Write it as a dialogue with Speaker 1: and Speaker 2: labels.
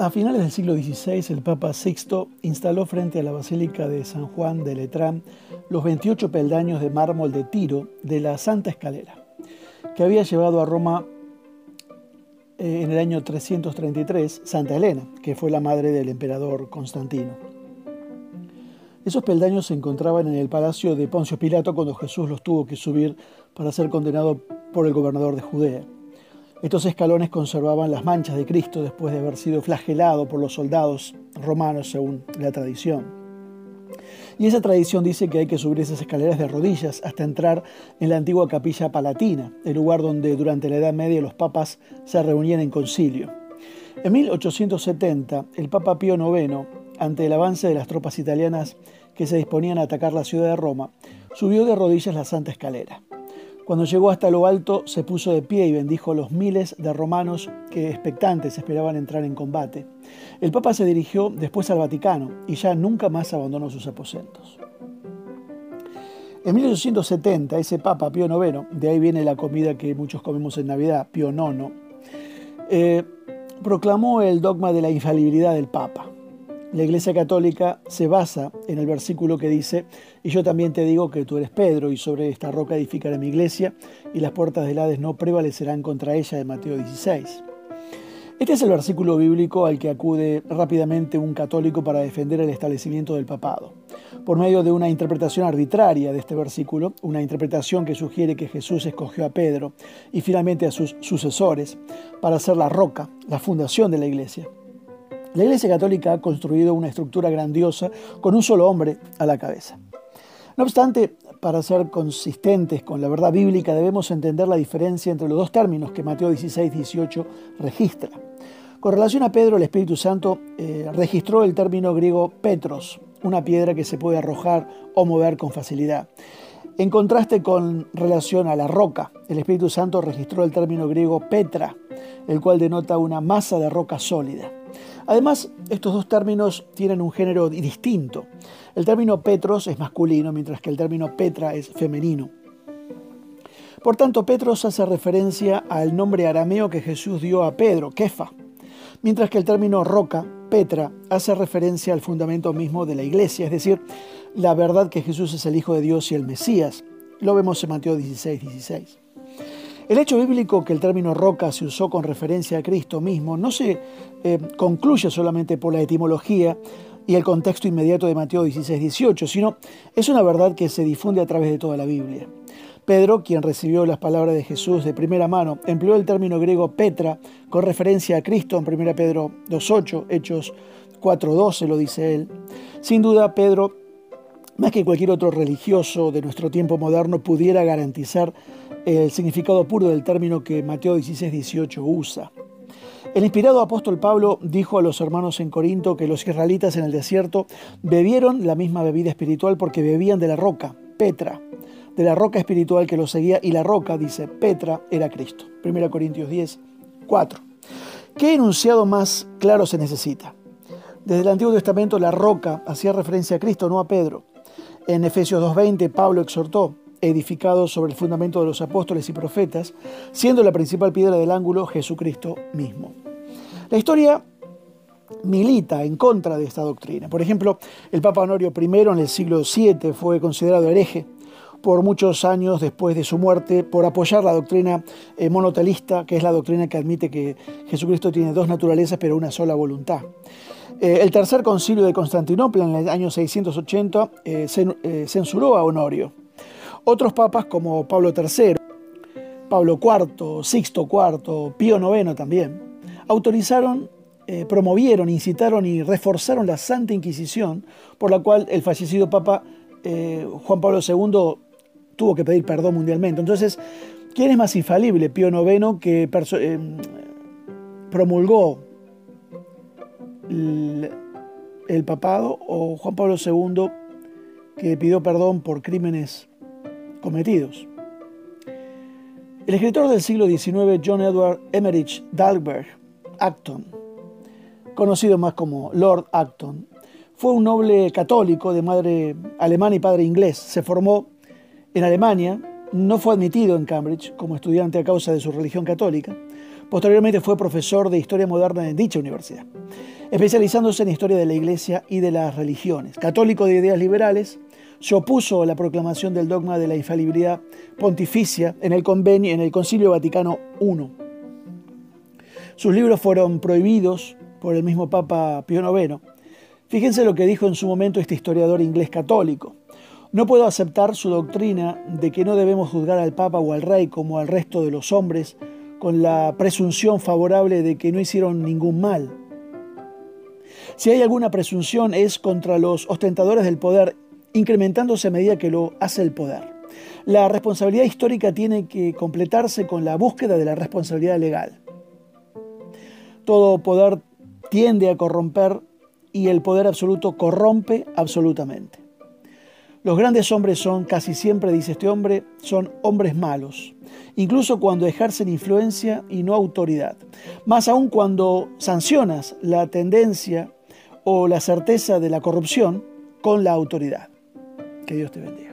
Speaker 1: A finales del siglo XVI, el Papa Sixto instaló frente a la Basílica de San Juan de Letrán los 28 peldaños de mármol de Tiro de la Santa Escalera, que había llevado a Roma eh, en el año 333 Santa Elena, que fue la madre del emperador Constantino. Esos peldaños se encontraban en el palacio de Poncio Pilato cuando Jesús los tuvo que subir para ser condenado por el gobernador de Judea. Estos escalones conservaban las manchas de Cristo después de haber sido flagelado por los soldados romanos según la tradición. Y esa tradición dice que hay que subir esas escaleras de rodillas hasta entrar en la antigua capilla palatina, el lugar donde durante la Edad Media los papas se reunían en concilio. En 1870, el Papa Pío IX, ante el avance de las tropas italianas que se disponían a atacar la ciudad de Roma, subió de rodillas la Santa Escalera. Cuando llegó hasta lo alto, se puso de pie y bendijo a los miles de romanos que expectantes esperaban entrar en combate. El Papa se dirigió después al Vaticano y ya nunca más abandonó sus aposentos. En 1870, ese Papa, Pío IX, de ahí viene la comida que muchos comemos en Navidad, Pío IX, eh, proclamó el dogma de la infalibilidad del Papa. La Iglesia Católica se basa en el versículo que dice, y yo también te digo que tú eres Pedro, y sobre esta roca edificaré mi iglesia, y las puertas del Hades no prevalecerán contra ella, de Mateo 16. Este es el versículo bíblico al que acude rápidamente un católico para defender el establecimiento del papado. Por medio de una interpretación arbitraria de este versículo, una interpretación que sugiere que Jesús escogió a Pedro y finalmente a sus sucesores para ser la roca, la fundación de la iglesia. La Iglesia Católica ha construido una estructura grandiosa con un solo hombre a la cabeza. No obstante, para ser consistentes con la verdad bíblica debemos entender la diferencia entre los dos términos que Mateo 16, 18 registra. Con relación a Pedro, el Espíritu Santo eh, registró el término griego petros, una piedra que se puede arrojar o mover con facilidad. En contraste con relación a la roca, el Espíritu Santo registró el término griego petra, el cual denota una masa de roca sólida. Además, estos dos términos tienen un género distinto. El término Petros es masculino, mientras que el término Petra es femenino. Por tanto, Petros hace referencia al nombre arameo que Jesús dio a Pedro, Kefa, mientras que el término roca, Petra, hace referencia al fundamento mismo de la iglesia, es decir, la verdad que Jesús es el Hijo de Dios y el Mesías. Lo vemos en Mateo 16, 16. El hecho bíblico que el término roca se usó con referencia a Cristo mismo no se eh, concluye solamente por la etimología y el contexto inmediato de Mateo 16, 18, sino es una verdad que se difunde a través de toda la Biblia. Pedro, quien recibió las palabras de Jesús de primera mano, empleó el término griego Petra con referencia a Cristo en 1 Pedro 2.8, Hechos 4.12 lo dice él. Sin duda, Pedro, más que cualquier otro religioso de nuestro tiempo moderno, pudiera garantizar el significado puro del término que Mateo 16, 18 usa. El inspirado apóstol Pablo dijo a los hermanos en Corinto que los israelitas en el desierto bebieron la misma bebida espiritual porque bebían de la roca, Petra, de la roca espiritual que los seguía y la roca, dice, Petra era Cristo. 1 Corintios 10, 4. ¿Qué enunciado más claro se necesita? Desde el Antiguo Testamento la roca hacía referencia a Cristo, no a Pedro. En Efesios 2.20 Pablo exhortó, edificado sobre el fundamento de los apóstoles y profetas, siendo la principal piedra del ángulo Jesucristo mismo. La historia milita en contra de esta doctrina. Por ejemplo, el Papa Honorio I en el siglo VII fue considerado hereje por muchos años después de su muerte por apoyar la doctrina eh, monotelista, que es la doctrina que admite que Jesucristo tiene dos naturalezas pero una sola voluntad. Eh, el tercer concilio de Constantinopla en el año 680 eh, censuró a Honorio otros papas como Pablo III, Pablo IV, Sixto IV, Pío IX también, autorizaron, eh, promovieron, incitaron y reforzaron la Santa Inquisición, por la cual el fallecido Papa eh, Juan Pablo II tuvo que pedir perdón mundialmente. Entonces, ¿quién es más infalible? Pío IX que eh, promulgó el papado o Juan Pablo II que pidió perdón por crímenes cometidos. El escritor del siglo XIX, John Edward Emmerich Dahlberg Acton, conocido más como Lord Acton, fue un noble católico de madre alemana y padre inglés. Se formó en Alemania, no fue admitido en Cambridge como estudiante a causa de su religión católica, Posteriormente fue profesor de Historia Moderna en dicha universidad, especializándose en Historia de la Iglesia y de las religiones. Católico de ideas liberales, se opuso a la proclamación del dogma de la infalibilidad pontificia en el convenio en el Concilio Vaticano I. Sus libros fueron prohibidos por el mismo Papa Pío IX. Fíjense lo que dijo en su momento este historiador inglés católico. No puedo aceptar su doctrina de que no debemos juzgar al Papa o al Rey como al resto de los hombres con la presunción favorable de que no hicieron ningún mal. Si hay alguna presunción es contra los ostentadores del poder incrementándose a medida que lo hace el poder. La responsabilidad histórica tiene que completarse con la búsqueda de la responsabilidad legal. Todo poder tiende a corromper y el poder absoluto corrompe absolutamente. Los grandes hombres son, casi siempre dice este hombre, son hombres malos, incluso cuando ejercen influencia y no autoridad. Más aún cuando sancionas la tendencia o la certeza de la corrupción con la autoridad. Que Dios te bendiga.